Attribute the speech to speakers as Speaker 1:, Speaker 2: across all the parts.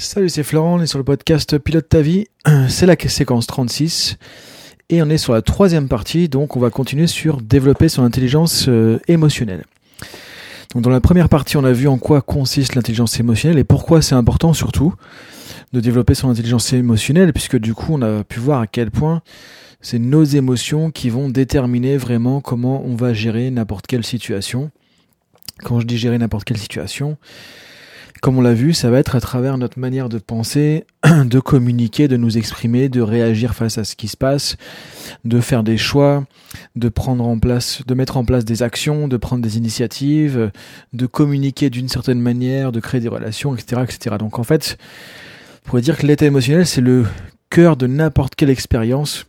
Speaker 1: Salut, c'est Florent, on est sur le podcast Pilote ta vie. C'est la séquence 36 et on est sur la troisième partie, donc on va continuer sur développer son intelligence euh, émotionnelle. Donc dans la première partie, on a vu en quoi consiste l'intelligence émotionnelle et pourquoi c'est important surtout de développer son intelligence émotionnelle, puisque du coup on a pu voir à quel point c'est nos émotions qui vont déterminer vraiment comment on va gérer n'importe quelle situation. Quand je dis gérer n'importe quelle situation, comme on l'a vu, ça va être à travers notre manière de penser, de communiquer, de nous exprimer, de réagir face à ce qui se passe, de faire des choix, de prendre en place, de mettre en place des actions, de prendre des initiatives, de communiquer d'une certaine manière, de créer des relations, etc., etc. Donc en fait, on pourrait dire que l'état émotionnel, c'est le cœur de n'importe quelle expérience.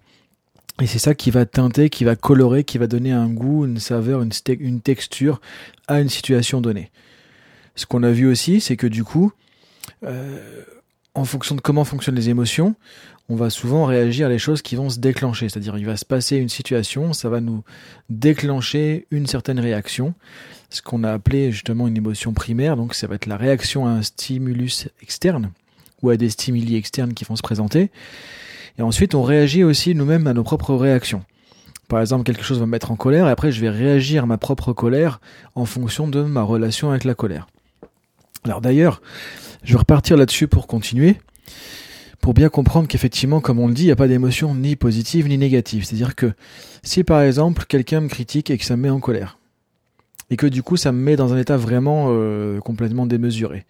Speaker 1: Et c'est ça qui va teinter, qui va colorer, qui va donner un goût, une saveur, une, une texture à une situation donnée. Ce qu'on a vu aussi, c'est que du coup, euh, en fonction de comment fonctionnent les émotions, on va souvent réagir à les choses qui vont se déclencher. C'est-à-dire, il va se passer une situation, ça va nous déclencher une certaine réaction, ce qu'on a appelé justement une émotion primaire. Donc, ça va être la réaction à un stimulus externe ou à des stimuli externes qui vont se présenter. Et ensuite, on réagit aussi nous-mêmes à nos propres réactions. Par exemple, quelque chose va me mettre en colère et après, je vais réagir à ma propre colère en fonction de ma relation avec la colère. Alors d'ailleurs, je vais repartir là-dessus pour continuer, pour bien comprendre qu'effectivement, comme on le dit, il n'y a pas d'émotion ni positive ni négative. C'est-à-dire que si par exemple quelqu'un me critique et que ça me met en colère, et que du coup ça me met dans un état vraiment euh, complètement démesuré,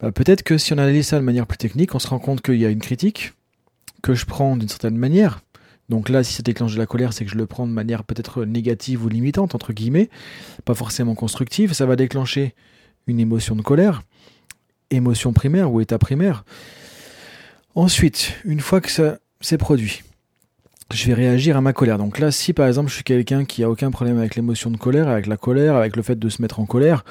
Speaker 1: bah, peut-être que si on analyse ça de manière plus technique, on se rend compte qu'il y a une critique que je prends d'une certaine manière. Donc là, si ça déclenche de la colère, c'est que je le prends de manière peut-être négative ou limitante, entre guillemets, pas forcément constructive. Ça va déclencher une émotion de colère, émotion primaire ou état primaire. Ensuite, une fois que ça s'est produit, je vais réagir à ma colère. Donc là, si par exemple je suis quelqu'un qui a aucun problème avec l'émotion de colère, avec la colère, avec le fait de se mettre en colère,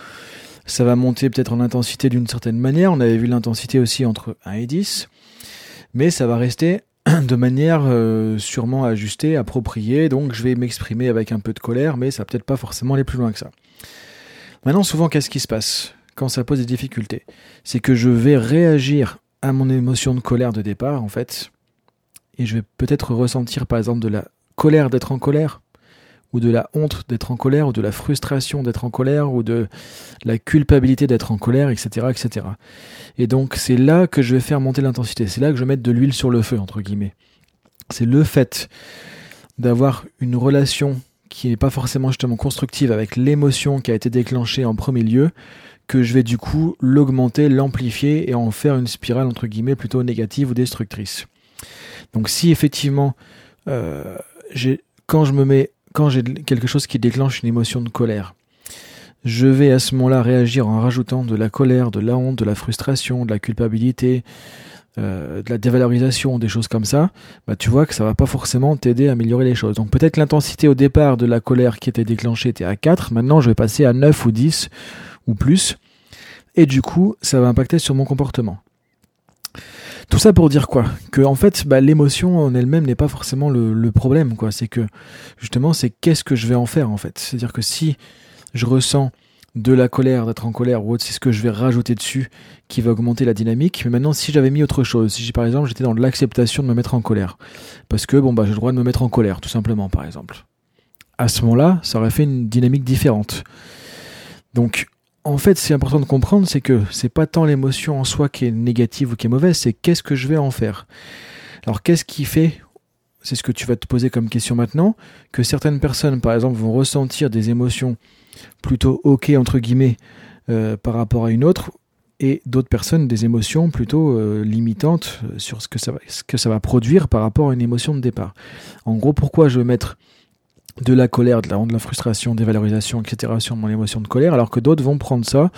Speaker 1: ça va monter peut-être en intensité d'une certaine manière. On avait vu l'intensité aussi entre 1 et 10, mais ça va rester de manière euh, sûrement ajustée, appropriée. Donc je vais m'exprimer avec un peu de colère, mais ça va peut-être pas forcément aller plus loin que ça. Maintenant, souvent, qu'est-ce qui se passe quand ça pose des difficultés? C'est que je vais réagir à mon émotion de colère de départ, en fait, et je vais peut-être ressentir, par exemple, de la colère d'être en colère, ou de la honte d'être en colère, ou de la frustration d'être en colère, ou de la culpabilité d'être en colère, etc., etc. Et donc, c'est là que je vais faire monter l'intensité. C'est là que je vais mettre de l'huile sur le feu, entre guillemets. C'est le fait d'avoir une relation qui n'est pas forcément justement constructive avec l'émotion qui a été déclenchée en premier lieu, que je vais du coup l'augmenter, l'amplifier et en faire une spirale entre guillemets plutôt négative ou destructrice. Donc si effectivement euh, quand je me mets quand j'ai quelque chose qui déclenche une émotion de colère, je vais à ce moment-là réagir en rajoutant de la colère, de la honte, de la frustration, de la culpabilité, euh, de la dévalorisation, des choses comme ça, bah, tu vois que ça va pas forcément t'aider à améliorer les choses. Donc peut-être l'intensité au départ de la colère qui était déclenchée était à 4, maintenant je vais passer à 9 ou 10 ou plus, et du coup ça va impacter sur mon comportement. Tout ça pour dire quoi? Que en fait, bah, l'émotion en elle-même n'est pas forcément le, le problème, quoi. C'est que justement, c'est qu'est-ce que je vais en faire en fait? C'est-à-dire que si je ressens de la colère, d'être en colère ou autre, c'est ce que je vais rajouter dessus qui va augmenter la dynamique. Mais maintenant, si j'avais mis autre chose, si par exemple j'étais dans l'acceptation de me mettre en colère, parce que bon bah j'ai le droit de me mettre en colère, tout simplement, par exemple. À ce moment-là, ça aurait fait une dynamique différente. Donc, en fait, c'est important de comprendre, c'est que c'est pas tant l'émotion en soi qui est négative ou qui est mauvaise, c'est qu'est-ce que je vais en faire. Alors, qu'est-ce qui fait c'est ce que tu vas te poser comme question maintenant, que certaines personnes, par exemple, vont ressentir des émotions plutôt ok entre guillemets euh, par rapport à une autre, et d'autres personnes des émotions plutôt euh, limitantes euh, sur ce que, ça va, produire par rapport à une émotion de départ. En gros, pourquoi je veux mettre de la colère, de la de la frustration, des valorisations, etc. sur mon émotion de colère, alors que d'autres vont prendre ça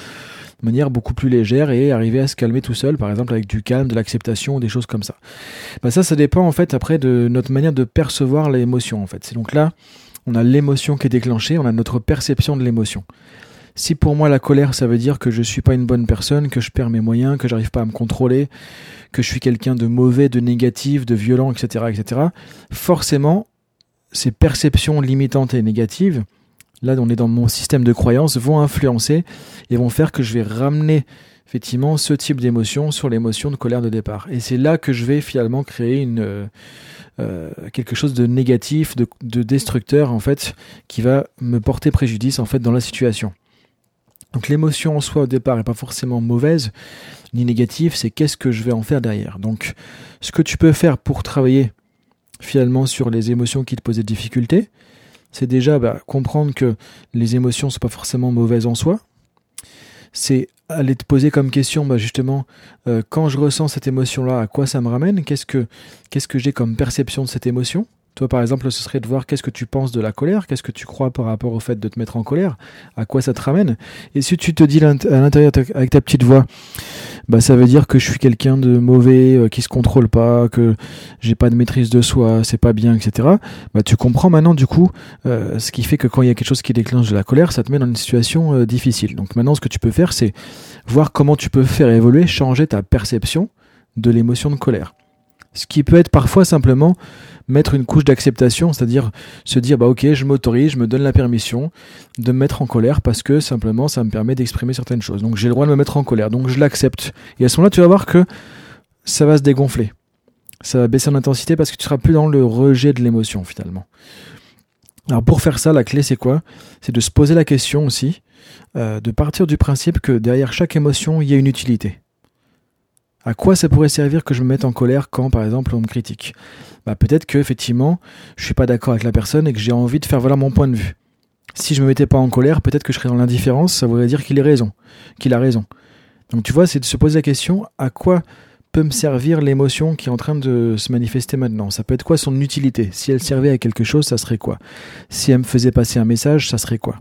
Speaker 1: de manière beaucoup plus légère et arriver à se calmer tout seul, par exemple avec du calme, de l'acceptation, des choses comme ça. Bah ça, ça dépend en fait après de notre manière de percevoir l'émotion en fait. C'est donc là, on a l'émotion qui est déclenchée, on a notre perception de l'émotion. Si pour moi la colère, ça veut dire que je suis pas une bonne personne, que je perds mes moyens, que j'arrive pas à me contrôler, que je suis quelqu'un de mauvais, de négatif, de violent, etc., etc., forcément, ces perceptions limitantes et négatives, là on est dans mon système de croyances, vont influencer et vont faire que je vais ramener effectivement ce type d'émotion sur l'émotion de colère de départ. Et c'est là que je vais finalement créer une euh, quelque chose de négatif, de, de, destructeur en fait, qui va me porter préjudice en fait dans la situation. Donc l'émotion en soi au départ n'est pas forcément mauvaise ni négative, c'est qu'est-ce que je vais en faire derrière. Donc ce que tu peux faire pour travailler finalement sur les émotions qui te posent des difficultés, c'est déjà bah, comprendre que les émotions ne sont pas forcément mauvaises en soi. C'est aller te poser comme question, bah justement, euh, quand je ressens cette émotion-là, à quoi ça me ramène? Qu'est-ce que, qu'est-ce que j'ai comme perception de cette émotion? Toi, par exemple, ce serait de voir qu'est-ce que tu penses de la colère, qu'est-ce que tu crois par rapport au fait de te mettre en colère, à quoi ça te ramène. Et si tu te dis à l'intérieur avec ta petite voix, bah ça veut dire que je suis quelqu'un de mauvais, euh, qui se contrôle pas, que j'ai pas de maîtrise de soi, c'est pas bien, etc. Bah tu comprends maintenant du coup euh, ce qui fait que quand il y a quelque chose qui déclenche de la colère, ça te met dans une situation euh, difficile. Donc maintenant, ce que tu peux faire, c'est voir comment tu peux faire évoluer, changer ta perception de l'émotion de colère. Ce qui peut être parfois simplement mettre une couche d'acceptation, c'est-à-dire se dire bah ok, je m'autorise, je me donne la permission de me mettre en colère parce que simplement ça me permet d'exprimer certaines choses. Donc j'ai le droit de me mettre en colère, donc je l'accepte. Et à ce moment-là, tu vas voir que ça va se dégonfler. Ça va baisser en intensité parce que tu seras plus dans le rejet de l'émotion finalement. Alors pour faire ça, la clé c'est quoi? C'est de se poser la question aussi, euh, de partir du principe que derrière chaque émotion, il y a une utilité. À quoi ça pourrait servir que je me mette en colère quand, par exemple, on me critique? Bah, Peut-être que effectivement, je suis pas d'accord avec la personne et que j'ai envie de faire valoir mon point de vue. Si je me mettais pas en colère, peut-être que je serais dans l'indifférence, ça voudrait dire qu'il ait raison, qu'il a raison. Donc tu vois, c'est de se poser la question à quoi peut me servir l'émotion qui est en train de se manifester maintenant? Ça peut être quoi son utilité? Si elle servait à quelque chose, ça serait quoi? Si elle me faisait passer un message, ça serait quoi?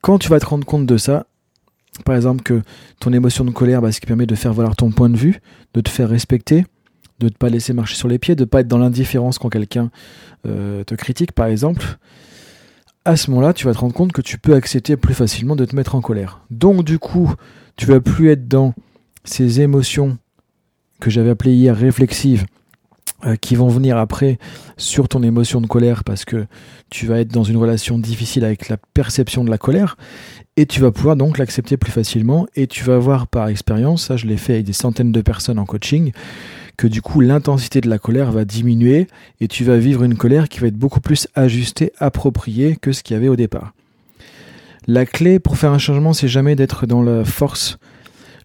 Speaker 1: Quand tu vas te rendre compte de ça, par exemple, que ton émotion de colère, bah, ce qui permet de faire valoir ton point de vue, de te faire respecter, de ne pas laisser marcher sur les pieds, de ne pas être dans l'indifférence quand quelqu'un euh, te critique, par exemple, à ce moment-là, tu vas te rendre compte que tu peux accepter plus facilement de te mettre en colère. Donc, du coup, tu vas plus être dans ces émotions que j'avais appelées hier réflexives, qui vont venir après sur ton émotion de colère parce que tu vas être dans une relation difficile avec la perception de la colère et tu vas pouvoir donc l'accepter plus facilement et tu vas voir par expérience, ça je l'ai fait avec des centaines de personnes en coaching, que du coup l'intensité de la colère va diminuer et tu vas vivre une colère qui va être beaucoup plus ajustée, appropriée que ce qu'il y avait au départ. La clé pour faire un changement, c'est jamais d'être dans la force.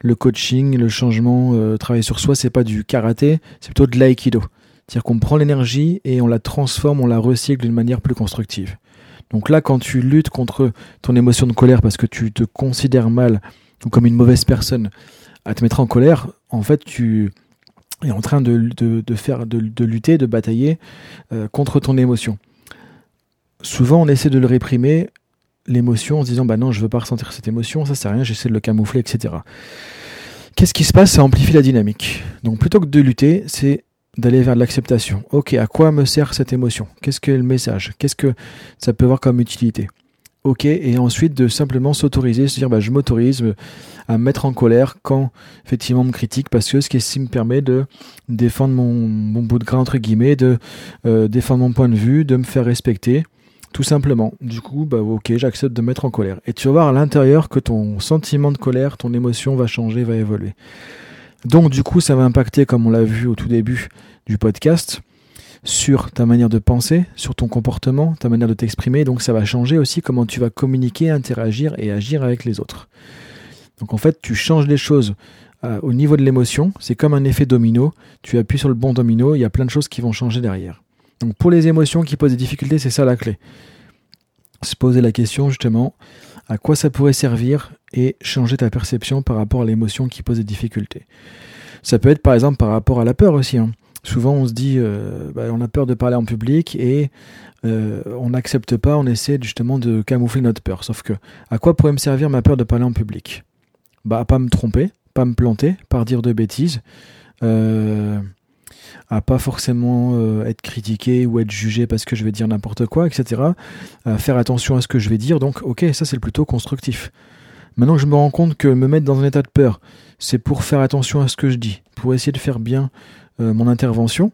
Speaker 1: Le coaching, le changement, euh, travailler sur soi, c'est pas du karaté, c'est plutôt de l'aïkido. C'est-à-dire qu'on prend l'énergie et on la transforme, on la recycle d'une manière plus constructive. Donc là, quand tu luttes contre ton émotion de colère parce que tu te considères mal ou comme une mauvaise personne à te mettre en colère, en fait, tu es en train de, faire, de, lutter, de batailler euh, contre ton émotion. Souvent, on essaie de le réprimer, l'émotion, en se disant bah non, je veux pas ressentir cette émotion, ça sert à rien, j'essaie de le camoufler, etc. Qu'est-ce qui se passe? Ça amplifie la dynamique. Donc plutôt que de lutter, c'est d'aller vers l'acceptation. Ok, à quoi me sert cette émotion? Qu'est-ce que le message? Qu'est-ce que ça peut avoir comme utilité? Ok, et ensuite de simplement s'autoriser, se dire bah, je m'autorise à me mettre en colère quand effectivement on me critique parce que ce qui me permet de défendre mon, bout de gras entre guillemets, de euh, défendre mon point de vue, de me faire respecter, tout simplement. Du coup, bah ok, j'accepte de me mettre en colère. Et tu vas voir à l'intérieur que ton sentiment de colère, ton émotion va changer, va évoluer. Donc du coup, ça va impacter, comme on l'a vu au tout début du podcast, sur ta manière de penser, sur ton comportement, ta manière de t'exprimer. Donc ça va changer aussi comment tu vas communiquer, interagir et agir avec les autres. Donc en fait, tu changes les choses euh, au niveau de l'émotion. C'est comme un effet domino. Tu appuies sur le bon domino, il y a plein de choses qui vont changer derrière. Donc pour les émotions qui posent des difficultés, c'est ça la clé. Se poser la question justement à quoi ça pourrait servir et changer ta perception par rapport à l'émotion qui pose des difficultés. Ça peut être par exemple par rapport à la peur aussi. Hein. Souvent on se dit euh, bah, on a peur de parler en public et euh, on n'accepte pas, on essaie justement de camoufler notre peur. Sauf que à quoi pourrait me servir ma peur de parler en public? Bah à pas me tromper, pas me planter, pas dire de bêtises. Euh, à pas forcément euh, être critiqué ou être jugé parce que je vais dire n'importe quoi, etc. À faire attention à ce que je vais dire. Donc, ok, ça c'est plutôt constructif. Maintenant que je me rends compte que me mettre dans un état de peur, c'est pour faire attention à ce que je dis, pour essayer de faire bien euh, mon intervention.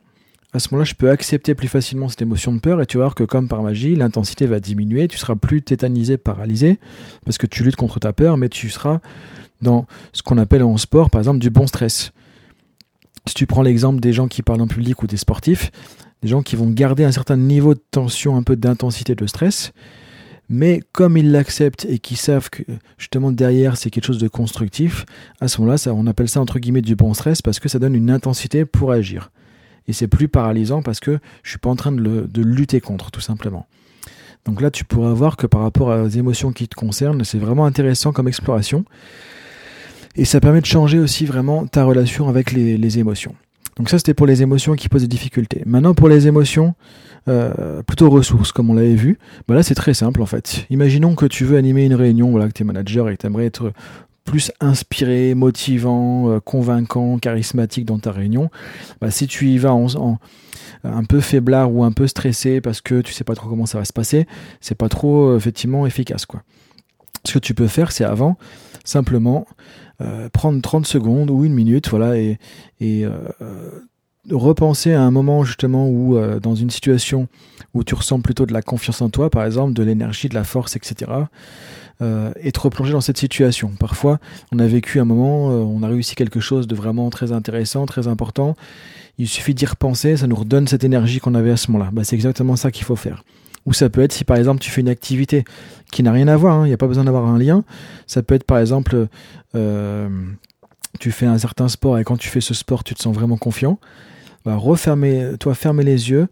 Speaker 1: à ce moment-là, je peux accepter plus facilement cette émotion de peur et tu vas voir que comme par magie, l'intensité va diminuer, tu seras plus tétanisé, paralysé, parce que tu luttes contre ta peur, mais tu seras dans ce qu'on appelle en sport, par exemple, du bon stress. Si tu prends l'exemple des gens qui parlent en public ou des sportifs, des gens qui vont garder un certain niveau de tension, un peu d'intensité de stress, mais comme ils l'acceptent et qu'ils savent que justement derrière c'est quelque chose de constructif, à ce moment-là, on appelle ça entre guillemets du bon stress parce que ça donne une intensité pour agir. Et c'est plus paralysant parce que je suis pas en train de, de lutter contre, tout simplement. Donc là, tu pourras voir que par rapport aux émotions qui te concernent, c'est vraiment intéressant comme exploration. Et ça permet de changer aussi vraiment ta relation avec les émotions. Donc ça, c'était pour les émotions qui posent des difficultés. Maintenant, pour les émotions euh, plutôt ressources, comme on l'avait vu, bah là, c'est très simple en fait. Imaginons que tu veux animer une réunion, voilà, que tu es manager et que tu aimerais être plus inspiré, motivant, euh, convaincant, charismatique dans ta réunion. Bah, si tu y vas en, un peu faiblard ou un peu stressé parce que tu sais pas trop comment ça va se passer, c'est pas trop euh, effectivement efficace quoi. Ce que tu peux faire, c'est avant simplement euh, prendre 30 secondes ou une minute, voilà, et, euh, repenser à un moment justement où, euh, dans une situation où tu ressens plutôt de la confiance en toi, par exemple, de l'énergie, de la force, etc., et te replonger dans cette situation. Parfois, on a vécu un moment, on a réussi quelque chose de vraiment très intéressant, très important. Il suffit d'y repenser, ça nous redonne cette énergie qu'on avait à ce moment-là. Bah, c'est exactement ça qu'il faut faire. Ou ça peut être si par exemple tu fais une activité qui n'a rien à voir, hein, il n'y a pas besoin d'avoir un lien. Ça peut être par exemple, euh, tu fais un certain sport et quand tu fais ce sport, tu te sens vraiment confiant. Bah, refermer, toi, fermer les yeux,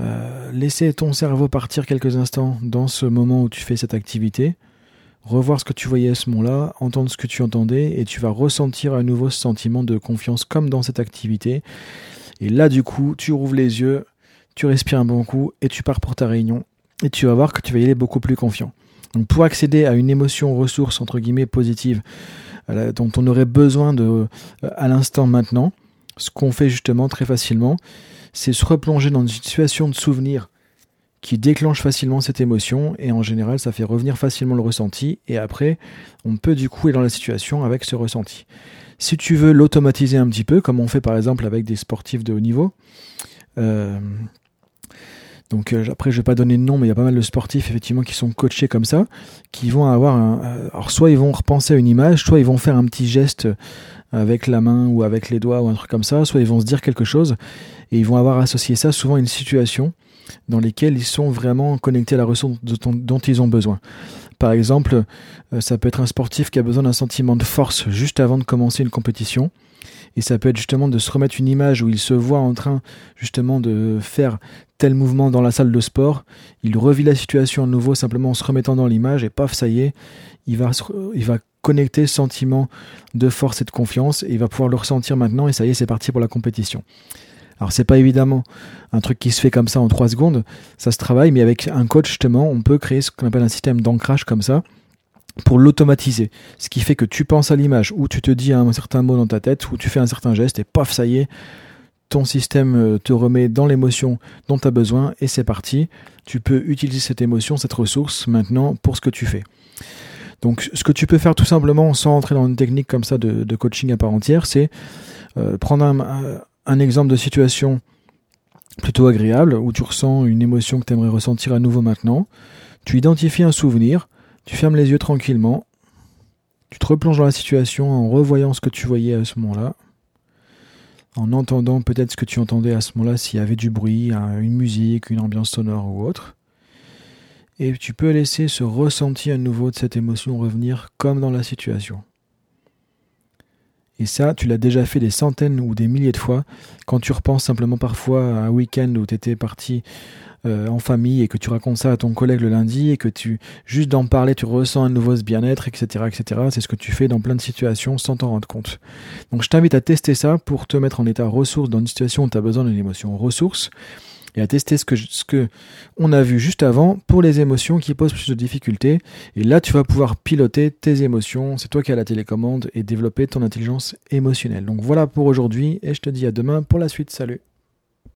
Speaker 1: euh, laisser ton cerveau partir quelques instants dans ce moment où tu fais cette activité, revoir ce que tu voyais à ce moment-là, entendre ce que tu entendais, et tu vas ressentir à nouveau ce sentiment de confiance comme dans cette activité. Et là, du coup, tu rouvres les yeux, tu respires un bon coup et tu pars pour ta réunion et tu vas voir que tu vas y aller beaucoup plus confiant. Donc pour accéder à une émotion ressource entre guillemets positive euh, dont on aurait besoin de euh, à l'instant maintenant, ce qu'on fait justement très facilement, c'est se replonger dans une situation de souvenir qui déclenche facilement cette émotion et en général ça fait revenir facilement le ressenti et après on peut du coup aller dans la situation avec ce ressenti. Si tu veux l'automatiser un petit peu, comme on fait par exemple avec des sportifs de haut niveau, euh, donc euh, après, je vais pas donner de nom, mais il y a pas mal de sportifs effectivement qui sont coachés comme ça, qui vont avoir un. Euh, alors soit ils vont repenser à une image, soit ils vont faire un petit geste avec la main ou avec les doigts ou un truc comme ça, soit ils vont se dire quelque chose et ils vont avoir associé ça souvent à une situation dans lesquelles ils sont vraiment connectés à la ressource dont ils ont besoin. Par exemple, euh, ça peut être un sportif qui a besoin d'un sentiment de force juste avant de commencer une compétition. Et ça peut être justement de se remettre une image où il se voit en train justement de faire tel mouvement dans la salle de sport. Il revit la situation à nouveau simplement en se remettant dans l'image et paf, ça y est, il va, il va connecter ce sentiment de force et de confiance et il va pouvoir le ressentir maintenant et ça y est, c'est parti pour la compétition. Alors c'est pas évidemment un truc qui se fait comme ça en trois secondes, ça se travaille, mais avec un coach justement, on peut créer ce qu'on appelle un système d'ancrage comme ça pour l'automatiser. Ce qui fait que tu penses à l'image, ou tu te dis un certain mot dans ta tête, ou tu fais un certain geste, et paf, ça y est, ton système euh, te remet dans l'émotion dont tu as besoin, et c'est parti. Tu peux utiliser cette émotion, cette ressource, maintenant pour ce que tu fais. Donc ce que tu peux faire tout simplement, sans entrer dans une technique comme ça de, coaching à part entière, c'est euh, prendre un, un, exemple de situation plutôt agréable, où tu ressens une émotion que tu aimerais ressentir à nouveau maintenant. Tu identifies un souvenir, tu fermes les yeux tranquillement. Tu te replonges dans la situation en revoyant ce que tu voyais à ce moment-là. En entendant peut-être ce que tu entendais à ce moment-là, s'il y avait du bruit, une musique, une ambiance sonore ou autre. Et tu peux laisser ce ressenti à nouveau de cette émotion revenir comme dans la situation. Et ça, tu l'as déjà fait des centaines ou des milliers de fois quand tu repenses simplement parfois à un week-end où tu étais parti euh, en famille et que tu racontes ça à ton collègue le lundi et que tu juste d'en parler tu ressens un nouveau bien-être etc etc c'est ce que tu fais dans plein de situations sans t'en rendre compte donc je t'invite à tester ça pour te mettre en état ressource dans une situation où tu as besoin d'une émotion ressource et à tester ce que, ce que on a vu juste avant pour les émotions qui posent plus de difficultés. Et là, tu vas pouvoir piloter tes émotions. C'est toi qui as la télécommande et développer ton intelligence émotionnelle. Donc voilà pour aujourd'hui et je te dis à demain pour la suite. Salut